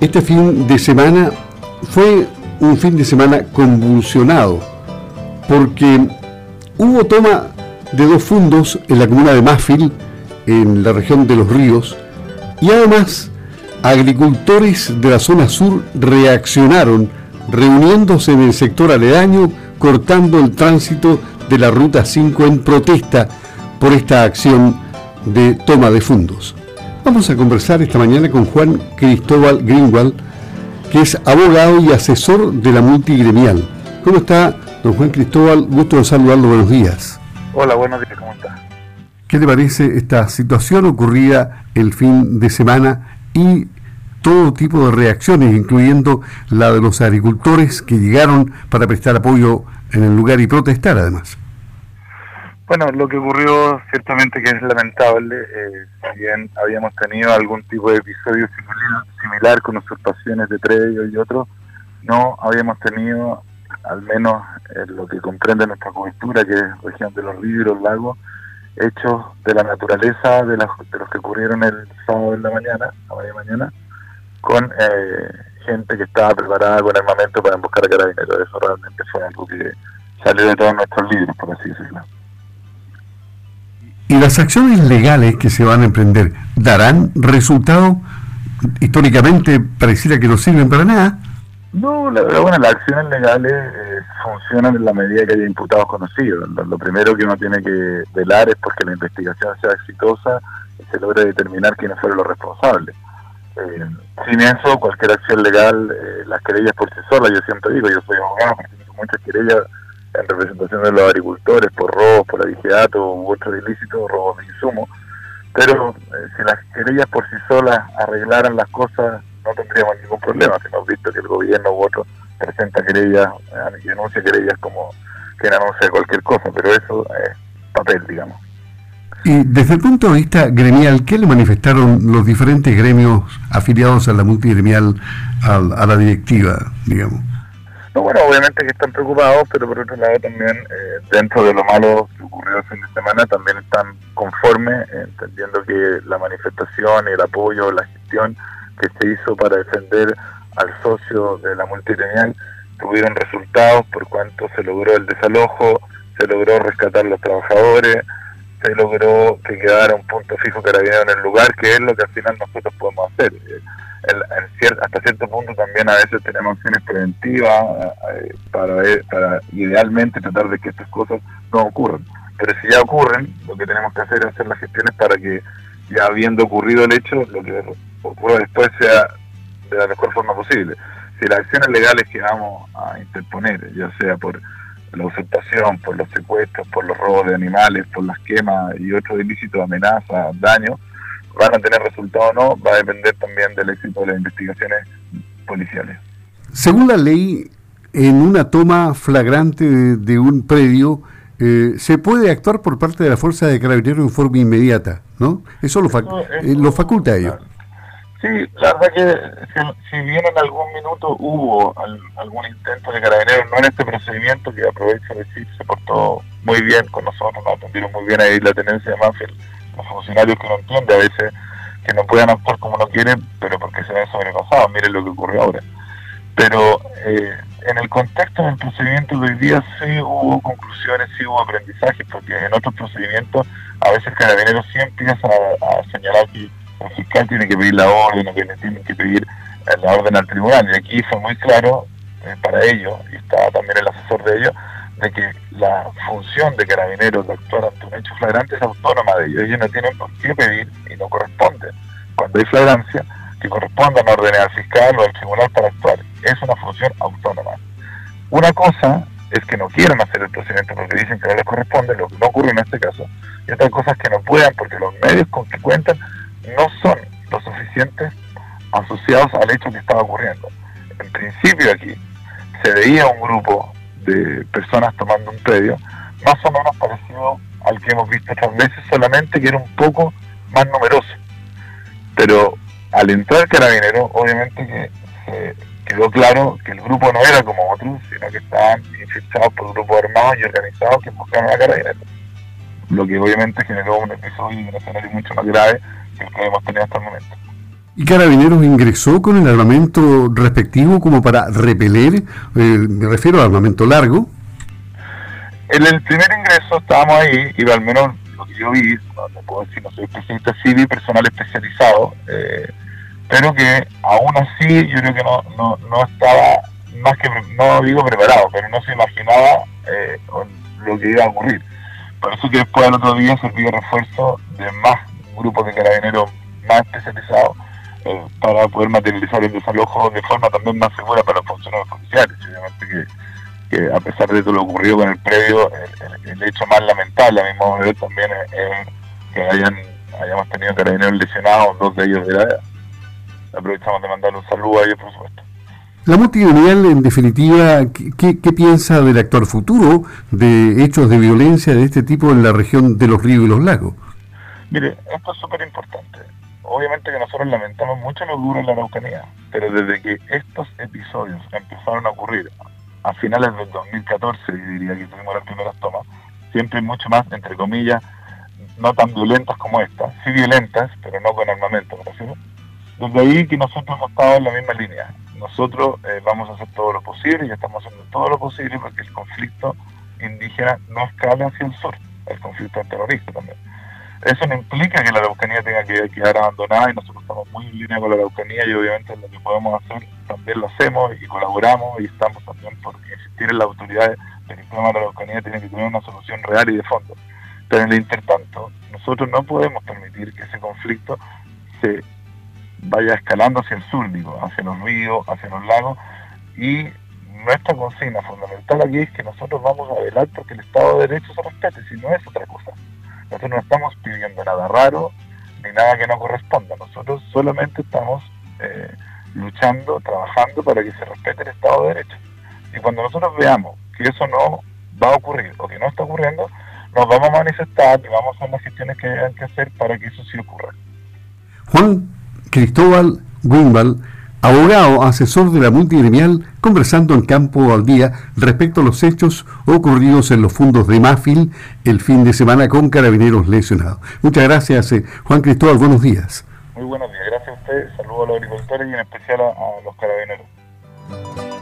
este fin de semana fue un fin de semana convulsionado, porque hubo toma de dos fundos en la comuna de Mafil, en la región de los ríos, y además agricultores de la zona sur reaccionaron reuniéndose en el sector aledaño, cortando el tránsito de la Ruta 5 en protesta por esta acción de toma de fondos. Vamos a conversar esta mañana con Juan Cristóbal Greenwald, que es abogado y asesor de la multigremial. ¿Cómo está, don Juan Cristóbal? Gusto de saludarlo. Buenos días. Hola, buenos días. ¿Cómo está? ¿Qué le parece esta situación ocurrida el fin de semana y todo tipo de reacciones, incluyendo la de los agricultores que llegaron para prestar apoyo en el lugar y protestar además. Bueno, lo que ocurrió ciertamente que es lamentable, eh, si bien habíamos tenido algún tipo de episodio similar, con usurpaciones de predio y otros, no habíamos tenido, al menos en lo que comprende nuestra cultura, que es región de los ríos lagos, hechos de la naturaleza de, de los que ocurrieron el sábado en la mañana, a media mañana, con eh, gente que estaba preparada con armamento para emboscar a carabineros. Eso realmente fue algo que salió de todos nuestros libros, por así decirlo. ¿Y las acciones legales que se van a emprender darán resultado? Históricamente pareciera que no sirven para nada. No, la verdad, bueno, las acciones legales eh, funcionan en la medida que haya imputados conocidos. Lo, primero que uno tiene que velar es porque la investigación sea exitosa y se logre determinar quiénes fueron los responsables. Eh, sin eso, cualquier acción legal, eh, las querellas por sí solas, yo siempre digo, yo soy abogado, tengo muchas querellas en representación de los agricultores por robos, por abigeato u otros ilícitos, robos de insumos, pero eh, si las querellas por sí solas arreglaran las cosas, no tendríamos ningún problema, si hemos visto que el gobierno u otro presenta querellas y denuncia querellas como que anuncia cualquier cosa, pero eso es papel, digamos. Y desde el punto de vista gremial, ¿qué le manifestaron los diferentes gremios afiliados a la multigremial, a, la directiva, digamos? No, bueno, obviamente que están preocupados, pero por otro lado también, eh, dentro de lo malo que ocurrió el fin de semana, también están conformes, entendiendo que la manifestación, el apoyo, la gestión que se hizo para defender al socio de la multigremial tuvieron resultados por cuanto se logró el desalojo, se logró rescatar los trabajadores, se logró que quedara un punto fijo carabinero en el lugar, que es lo que al final nosotros podemos hacer. Eh, hasta cierto punto también a veces tenemos acciones preventivas eh, para, para idealmente tratar de que estas cosas no ocurran. Pero si ya ocurren, lo que tenemos que hacer es hacer las gestiones para que ya habiendo ocurrido el hecho, lo que ocurra después sea de la mejor forma posible. Si las acciones legales que vamos a interponer, ya sea por la usurpación, por los secuestros, por los robos de animales, por las quemas y otros ilícitos, amenazas, daños, van a tener resultado o no, va a depender también del éxito de las investigaciones policiales. Según la ley, en una toma flagrante de, un predio, eh, se puede actuar por parte de la Fuerza de Carabineros en forma inmediata, ¿no? Eso lo, eh, lo faculta a ellos. Sí, la verdad que si, bien en algún minuto hubo algún intento de carabineros, no en este procedimiento, que aprovecho de decir, se portó muy bien con nosotros, nos atendieron muy bien ahí la tenencia de Manfield, los funcionarios que no entienden a veces que no puedan actuar como no quieren, pero porque se ven sobrepasados, miren lo que ocurrió ahora. Pero eh, en el contexto del procedimiento de hoy día sí hubo conclusiones, sí hubo aprendizajes, porque en otros procedimientos a veces carabineros sí empiezan a señalar que el fiscal tiene que pedir la orden o que le tienen que pedir la orden al tribunal. Y aquí fue muy claro eh, para ellos, y estaba también el asesor de ellos, de que la función de carabineros de actuar ante un hecho flagrante es autónoma de ellos. Ellos no tienen por qué pedir y no corresponde. Cuando hay flagrancia, que correspondan órdenes al fiscal o al tribunal para actuar. Es una función autónoma. Una cosa es que no quieran hacer el procedimiento porque dicen que no les corresponde, lo que no ocurre en este caso. Y otra cosa es que no puedan porque los medios con que cuentan al hecho que estaba ocurriendo. En principio aquí se veía un grupo de personas tomando un predio más o menos parecido al que hemos visto otras veces, solamente que era un poco más numeroso. Pero al entrar carabinero, obviamente que quedó claro que el grupo no era como otros, sino que estaban infiltrados por grupos armados y organizados que buscaban a carabineros. Lo que obviamente generó un episodio y un escenario mucho más grave que hemos tenido hasta el momento. ¿Y Carabineros ingresó con el armamento respectivo como para repeler? Eh, me refiero al armamento largo. En el primer ingreso estábamos ahí, y al menos lo que yo vi, no, puedo decir, no soy especialista civil, personal especializado, eh, pero que aún así yo creo que no, no, no estaba más que, no digo preparado, pero no se imaginaba eh, lo que iba a ocurrir. Por eso que después del otro día sirvió refuerzo de más grupos de carabineros más especializados eh, para poder materializar el desalojo de forma también más segura para los funcionarios policiales. Obviamente que, a pesar de todo lo ocurrido con el predio, el, hecho más lamentable a mi modo de ver también es, que hayan hayamos tenido carabineros lesionados, dos de ellos de la Aprovechamos de mandar un saludo a ellos, por supuesto. La multinivel, en definitiva, ¿qué, piensa del actual futuro de hechos de violencia de este tipo en la región de los ríos y los lagos? Mire, esto es súper importante. Obviamente que nosotros lamentamos mucho lo duro en la Araucanía, pero desde que estos episodios empezaron a ocurrir a finales del 2014, diría que tuvimos las primeras tomas, siempre mucho más, entre comillas, no tan violentas como estas, sí violentas, pero no con armamento, ¿me refiero? Desde ahí que nosotros hemos estado en la misma línea nosotros eh, vamos a hacer todo lo posible y estamos haciendo todo lo posible porque el conflicto indígena no escale hacia el sur, el conflicto terrorista también. Eso no implica que la Araucanía tenga que quedar abandonada y nosotros estamos muy en línea con la Araucanía y obviamente lo que podemos hacer también lo hacemos y colaboramos y estamos también por insistir en la autoridad de que problema de la Araucanía tiene que tener una solución real y de fondo. Pero en el intertanto, nosotros no podemos permitir que ese conflicto se vaya escalando hacia el sur, hacia los ríos, hacia los lagos, y nuestra consigna fundamental aquí es que nosotros vamos a velar porque el Estado de Derecho se respete, si no es otra cosa. No estamos pidiendo nada raro ni nada que no corresponda, nosotros solamente estamos eh, luchando, trabajando para que se respete el Estado de Derecho. Y cuando nosotros veamos que eso no va a ocurrir o que no está ocurriendo, nos vamos a manifestar y vamos a hacer las gestiones que hayan que hacer para que eso sí ocurra. Juan, Cristóbal Wimbal, abogado asesor de la multigremial, conversando en Campo al Día respecto a los hechos ocurridos en los fondos de Mafil el fin de semana con carabineros lesionados. Muchas gracias, eh, Juan Cristóbal, buenos días. Muy buenos días, gracias a usted, saludos a los agricultores y en especial a los carabineros.